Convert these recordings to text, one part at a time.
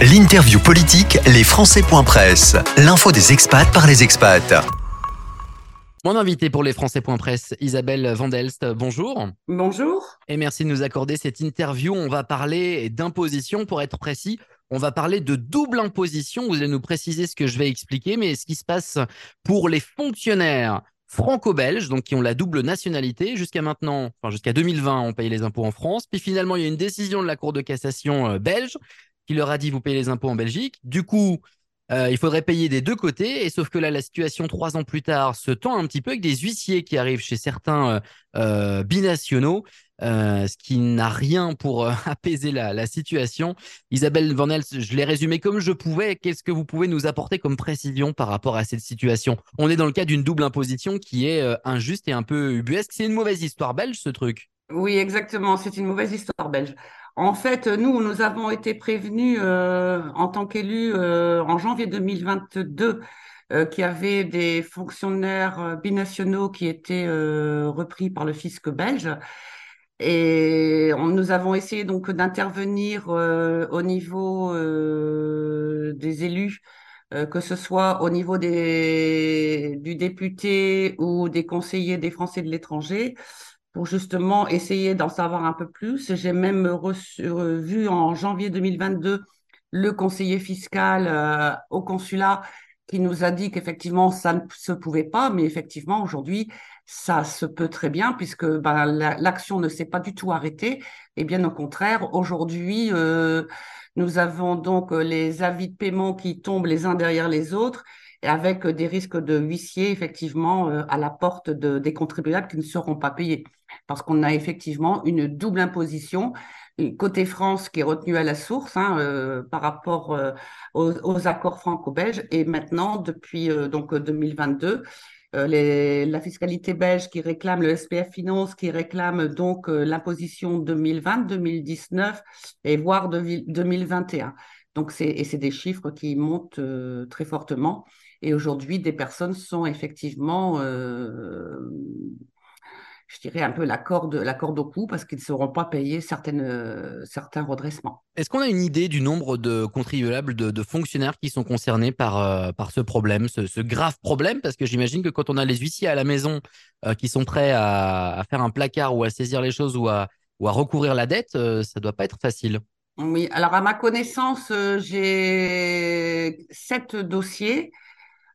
L'interview politique, les Presse. L'info des expats par les expats. Mon invité pour les Presse, Isabelle Vandelst, bonjour. Bonjour. Et merci de nous accorder cette interview. On va parler d'imposition, pour être précis. On va parler de double imposition. Vous allez nous préciser ce que je vais expliquer, mais ce qui se passe pour les fonctionnaires franco-belges, donc qui ont la double nationalité. Jusqu'à maintenant, enfin jusqu'à 2020, on payait les impôts en France. Puis finalement, il y a une décision de la Cour de cassation euh, belge qui leur a dit vous payez les impôts en Belgique. Du coup, euh, il faudrait payer des deux côtés. Et sauf que là, la situation trois ans plus tard se tend un petit peu avec des huissiers qui arrivent chez certains euh, binationaux. ce qui n'a rien pour apaiser la, la, situation. Isabelle Van je l'ai résumé comme je pouvais. Qu'est-ce que vous pouvez nous apporter comme précision par rapport à cette situation? On est dans le cas d'une double imposition qui est injuste et un peu ubuesque. C'est une mauvaise histoire belge, ce truc. Oui, exactement. C'est une mauvaise histoire belge. En fait, nous, nous avons été prévenus euh, en tant qu'élus euh, en janvier 2022 euh, qu'il y avait des fonctionnaires binationaux qui étaient repris par le fisc belge. Et nous avons essayé donc d'intervenir au niveau des élus, que ce soit au niveau des, du député ou des conseillers des Français de l'étranger pour justement essayer d'en savoir un peu plus. J'ai même reçu, vu en janvier 2022 le conseiller fiscal euh, au consulat qui nous a dit qu'effectivement ça ne se pouvait pas, mais effectivement aujourd'hui ça se peut très bien puisque ben, l'action ne s'est pas du tout arrêtée et bien au contraire aujourd'hui euh, nous avons donc les avis de paiement qui tombent les uns derrière les autres avec des risques de huissier effectivement euh, à la porte de, des contribuables qui ne seront pas payés parce qu'on a effectivement une double imposition côté France qui est retenu à la source hein, euh, par rapport euh, aux, accords franco-belges et maintenant depuis donc 2022 les, la fiscalité belge qui réclame le SPF Finance qui réclame donc l'imposition 2020, 2019 et voire 2021. Donc c'est et c'est des chiffres qui montent très fortement. Et aujourd'hui, des personnes sont effectivement, euh, je dirais, un peu la corde, la corde au cou parce qu'ils ne seront pas payés certaines, euh, certains redressements. Est-ce qu'on a une idée du nombre de contribuables, de, fonctionnaires qui sont concernés par, euh, par ce problème, ce, grave problème? Parce que j'imagine que quand on a les huissiers à la maison qui sont prêts à, faire un placard ou à saisir les choses ou à, ou à recourir la dette, ça ne doit pas être facile. Oui, alors à ma connaissance, j'ai sept dossiers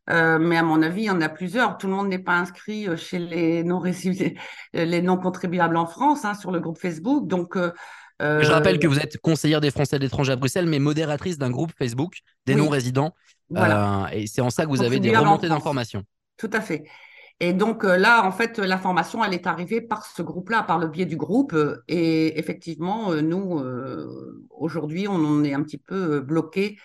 euh, mais à mon avis, il y en a plusieurs. Tout le monde n'est pas inscrit euh, chez les non les non contribuables en France hein, sur le groupe Facebook. Donc, euh, je rappelle que vous êtes conseillère des Français de l'étranger à Bruxelles, mais modératrice d'un groupe Facebook des non résidents. et c'est en ça que vous avez des remontées d'informations. Tout à fait. Et donc là, en fait, l'information, elle est arrivée par ce groupe-là, par le biais du groupe. Et effectivement, nous, aujourd'hui, on en est un petit peu bloqué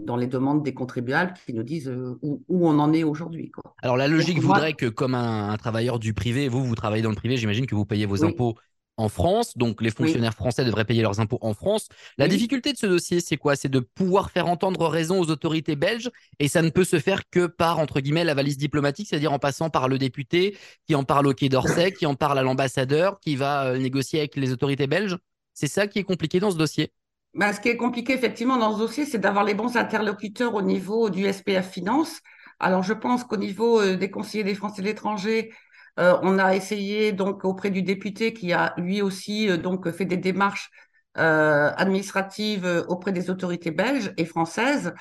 dans les demandes des contribuables qui nous disent euh, où, on en est aujourd'hui. Alors la logique voudrait que comme un, travailleur du privé, vous, vous travaillez dans le privé, j'imagine que vous payez vos impôts en France, donc les fonctionnaires français devraient payer leurs impôts en France. La difficulté de ce dossier, c'est quoi? C'est de pouvoir faire entendre raison aux autorités belges, et ça ne peut se faire que par, entre guillemets, la valise diplomatique, c'est-à-dire en passant par le député, qui en parle au Quai d'Orsay, qui en parle à l'ambassadeur, qui va euh, négocier avec les autorités belges. C'est ça qui est compliqué dans ce dossier ben, ce qui est compliqué effectivement dans ce dossier, c'est d'avoir les bons interlocuteurs au niveau du SPF Finance. Alors, je pense qu'au niveau euh, des conseillers des Français de l'étranger, euh, on a essayé donc auprès du député qui a lui aussi euh, donc fait des démarches administratives auprès des autorités belges et françaises.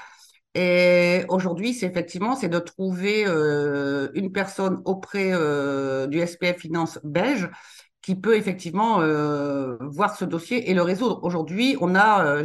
Et aujourd'hui, c'est effectivement c'est de trouver une personne auprès du SPF Finance belge qui peut effectivement euh, voir ce dossier et le résoudre. Aujourd'hui, on a, euh,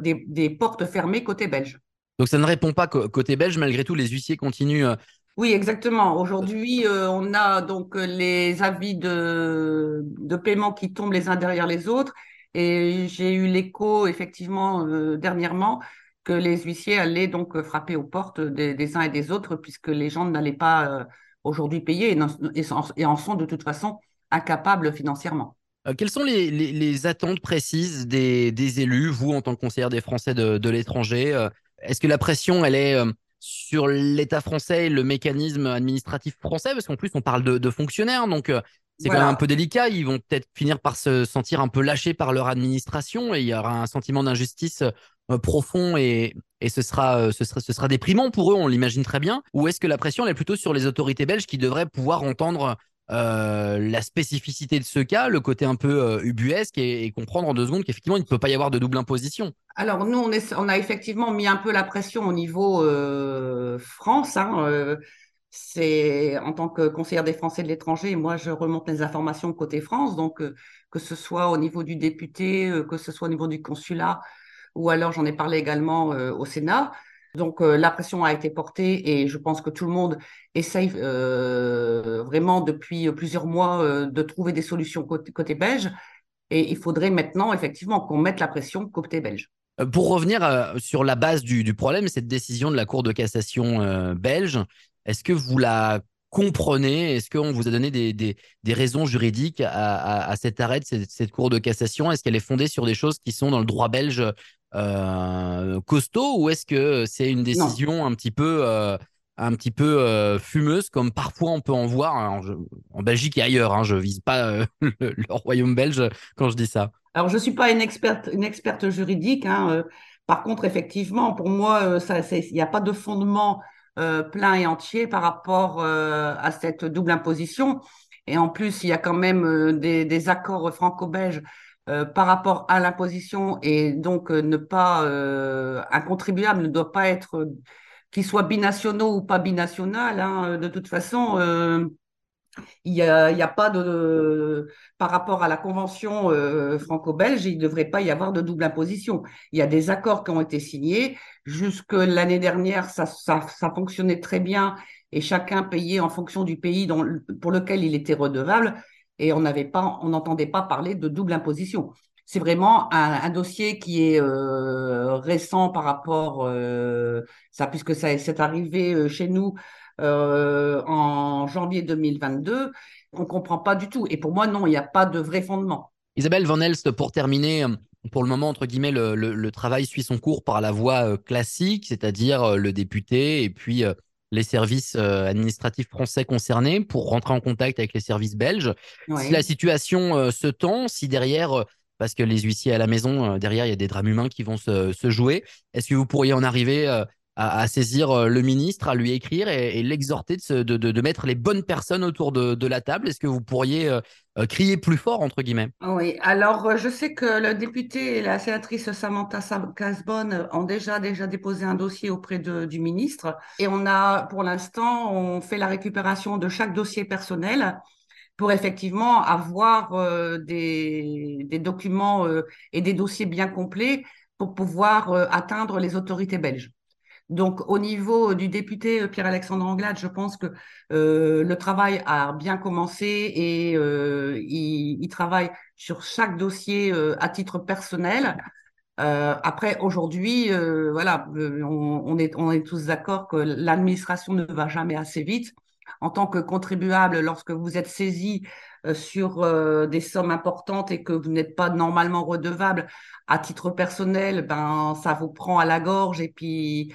des, des, portes fermées côté belge. Donc ça ne répond pas côté belge, malgré tout, les huissiers continuent. Euh, oui, exactement. Aujourd'hui, on a donc les avis de, de paiement qui tombent les uns derrière les autres. Et j'ai eu l'écho, effectivement, dernièrement, que les huissiers allaient donc frapper aux portes des, uns et des autres, puisque les gens n'allaient pas aujourd'hui payer et, et en sont de toute façon incapable financièrement. Euh, quelles sont les, attentes précises des, élus, vous en tant que conseillère des Français de, l'étranger? Euh, Est-ce que la pression, elle est euh, sur l'État français et le mécanisme administratif français? Parce qu'en plus, on parle de, fonctionnaires. Donc, c'est quand même un peu délicat. Ils vont peut-être finir par se sentir un peu lâchés par leur administration et il y aura un sentiment d'injustice profond et, et ce, sera, ce, sera, ce sera déprimant pour eux, on l'imagine très bien. Ou est-ce que la pression elle est plutôt sur les autorités belges qui devraient pouvoir entendre euh, la spécificité de ce cas, le côté un peu ubuesque et, comprendre en deux secondes qu'effectivement il ne peut pas y avoir de double imposition Alors nous, on, a effectivement mis un peu la pression au niveau France. Hein, c'est en tant que conseillère des Français de l'étranger, moi je remonte les informations côté France, donc euh, que ce soit au niveau du député, euh, que ce soit au niveau du consulat, ou alors j'en ai parlé également euh, au Sénat. Donc la pression a été portée et je pense que tout le monde essaye vraiment depuis plusieurs mois de trouver des solutions côté, belge. Et il faudrait maintenant effectivement qu'on mette la pression côté belge. Pour revenir sur la base du, problème, cette décision de la Cour de cassation belge, est-ce que vous la comprenez? Est-ce qu'on vous a donné des, raisons juridiques à, à, cet arrêt de cette, cour de cassation? Est-ce qu'elle est fondée sur des choses qui sont dans le droit belge euh, costaud ou est-ce que c'est une décision un petit peu, euh, un petit peu euh, fumeuse comme parfois on peut en voir en Belgique et ailleurs hein, Je vise pas euh, le, royaume belge quand je dis ça. Alors je suis pas une experte, une experte juridique. Hein, par contre, effectivement, pour moi, il n'y a pas de fondement plein et entier par rapport à cette double imposition. Et en plus, il y a quand même des, des, accords franco-belges par rapport à l'imposition et donc ne pas un contribuable ne doit pas être qu'il soit binationaux ou pas binational. Hein, de toute façon, il n'y a, a, pas de, par rapport à la convention euh, franco-belge, il ne devrait pas y avoir de double imposition. Il y a des accords qui ont été signés. Jusque l'année dernière, ça, ça, ça, fonctionnait très bien et chacun payait en fonction du pays pour lequel il était redevable et on n'avait pas, on n'entendait pas parler de double imposition. C'est vraiment un, dossier qui est euh, récent par rapport euh, ça, puisque ça c'est arrivé euh, chez nous euh, en janvier 2022, on comprend pas du tout. Et pour moi, non, il n'y a pas de vrai fondement. Isabelle Van Elst, pour terminer, pour le moment, entre guillemets, le, travail suit son cours par la voie classique, c'est-à-dire le député et puis les services administratifs français concernés pour rentrer en contact avec les services belges. Si la situation se tend, si derrière, parce que les huissiers à la maison, derrière, il y a des drames humains qui vont se, se jouer, est-ce que vous pourriez en arriver à, saisir euh, le ministre, à lui écrire et, l'exhorter de, mettre les bonnes personnes autour de, la table. Est-ce que vous pourriez euh, euh, crier plus fort, entre guillemets? Oui, alors je sais que le député et la sénatrice Samantha Casbonne ont déjà, déposé un dossier auprès du ministre. Et on a, pour l'instant, on fait la récupération de chaque dossier personnel pour effectivement avoir des, documents et des dossiers bien complets pour pouvoir atteindre les autorités belges. Donc, au niveau du député euh, Pierre-Alexandre Anglade, je pense que euh, le travail a bien commencé et euh, il, travaille sur chaque dossier à titre personnel. après, aujourd'hui, voilà, on, est, on est tous d'accord que l'administration ne va jamais assez vite. En tant que contribuable, lorsque vous êtes saisi sur des sommes importantes et que vous n'êtes pas normalement redevable à titre personnel, ben ça vous prend à la gorge et puis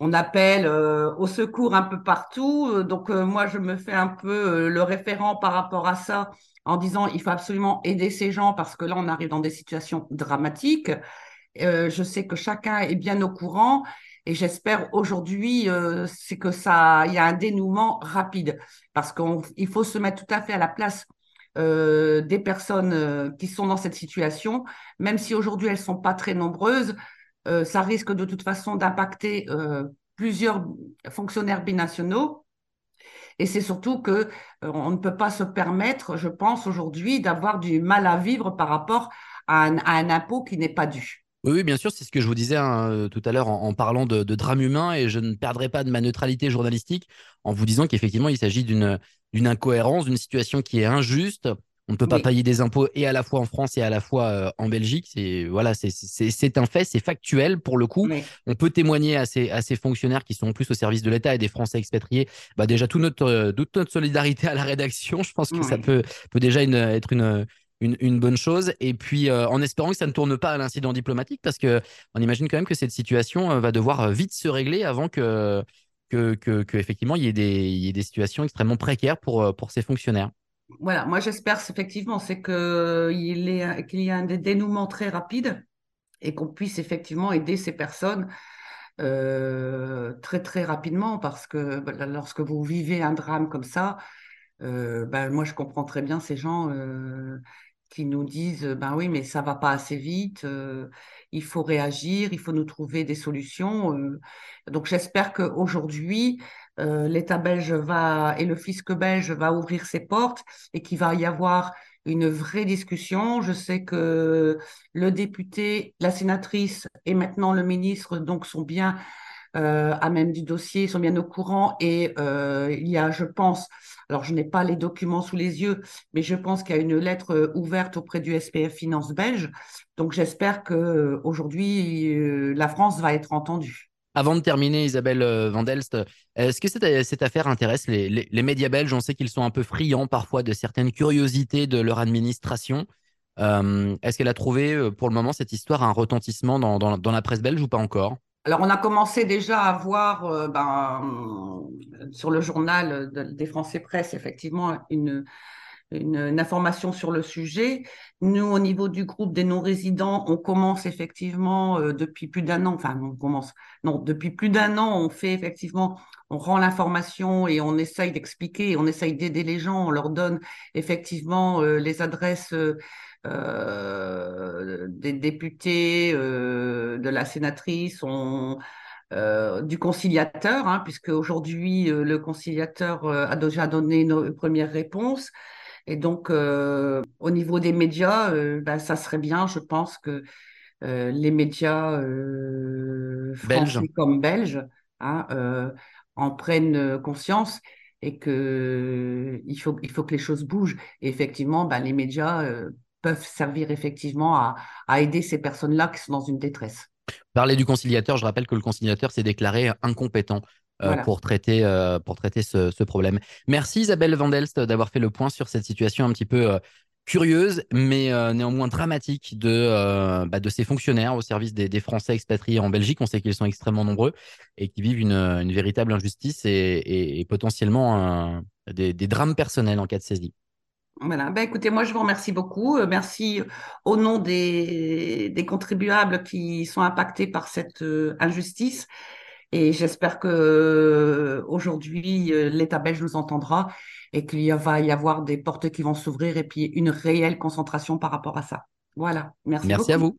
on appelle euh, au secours un peu partout. Euh, donc euh, moi, je me fais un peu le référent par rapport à ça en disant il faut absolument aider ces gens parce que là, on arrive dans des situations dramatiques. Je sais que chacun est bien au courant et j'espère aujourd'hui c'est que ça, il y a un dénouement rapide parce qu'il faut se mettre tout à fait à la place des personnes qui sont dans cette situation, même si aujourd'hui elles sont pas très nombreuses. Euh, ça risque de toute façon d'impacter euh, plusieurs fonctionnaires binationaux. Et c'est surtout que euh, on ne peut pas se permettre, je pense aujourd'hui, d'avoir du mal à vivre par rapport à un, impôt qui n'est pas dû. Oui, bien sûr, c'est ce que je vous disais hein, tout à l'heure en, parlant de, de, drame humain et je ne perdrai pas de ma neutralité journalistique en vous disant qu'effectivement, il s'agit d'une incohérence, d'une situation qui est injuste, on ne peut pas payer des impôts et à la fois en France et à la fois euh, en Belgique. C'est voilà, c'est un fait, c'est factuel pour le coup. On peut témoigner à ces, à ces fonctionnaires qui sont en plus au service de l'État et des Français expatriés. Bah déjà toute notre, euh, toute notre solidarité à la rédaction. Je pense que ça peut, peut déjà être une, une, bonne chose. Et puis euh, en espérant que ça ne tourne pas à l'incident diplomatique, parce que on imagine quand même que cette situation va devoir vite se régler avant que que, que, effectivement il y ait des, il y ait des situations extrêmement précaires pour, pour ces fonctionnaires. voilà, moi j'espère effectivement, c'est qu'il y a un dénouement très rapide et qu'on puisse effectivement aider ces personnes euh, très très rapidement parce que bah, lorsque vous vivez un drame comme ça, euh, ben, moi je comprends très bien ces gens euh, qui nous disent ben oui mais ça va pas assez vite, il faut réagir, il faut nous trouver des solutions. donc j'espère qu'aujourd'hui l'État belge va et le fisc belge va ouvrir ses portes et qu'il va y avoir une vraie discussion. Je sais que le député, la sénatrice et maintenant le ministre donc sont bien euh, à même du dossier, sont bien au courant et euh, il y a, je pense, alors je n'ai pas les documents sous les yeux, mais je pense qu'il y a une lettre euh, ouverte auprès du SPF Finance belge. Donc j'espère que aujourd'hui la France va être entendue. Avant de terminer, Isabelle Vandelst, est-ce que cette, affaire intéresse les, médias belges? On sait qu'ils sont un peu friands parfois de certaines curiosités de leur administration. Est-ce qu'elle a trouvé pour le moment cette histoire un retentissement dans, la presse belge ou pas encore? Alors, on a commencé déjà à voir ben, sur le journal des Français Presse, effectivement, une, information sur le sujet. Nous, au niveau du groupe des non-résidents, on commence effectivement euh, depuis plus d'un an, enfin, on commence, non, depuis plus d'un an, on fait effectivement, on rend l'information et on essaye d'expliquer, on essaye d'aider les gens, on leur donne effectivement euh, les adresses euh, des députés, de la sénatrice, on, du conciliateur, hein, puisque aujourd'hui le conciliateur a déjà donné une première réponse. Et donc, euh, au niveau des médias, euh, ben, ça serait bien, je pense, que euh, les médias français comme belges hein, en prennent conscience et que il faut, il faut que les choses bougent. Et effectivement, ben, les médias peuvent servir effectivement à, à aider ces personnes-là qui sont dans une détresse. Parler du conciliateur, je rappelle que le conciliateur s'est déclaré incompétent euh, pour traiter, euh, pour traiter ce, problème. Merci Isabelle Vandelst d'avoir fait le point sur cette situation un petit peu euh, curieuse, mais néanmoins dramatique de, bah, de ces fonctionnaires au service des, Français expatriés en Belgique. On sait qu'ils sont extrêmement nombreux et qui vivent une, véritable injustice et, potentiellement des, drames personnels en cas de saisie. Voilà. Ben, écoutez, moi, je vous remercie beaucoup. merci au nom des, des, contribuables qui sont impactés par cette injustice. Et j'espère que euh, aujourd'hui euh, l'État belge nous entendra et qu'il va y avoir des portes qui vont s'ouvrir et puis une réelle concentration par rapport à ça. Voilà. Merci. Merci à vous.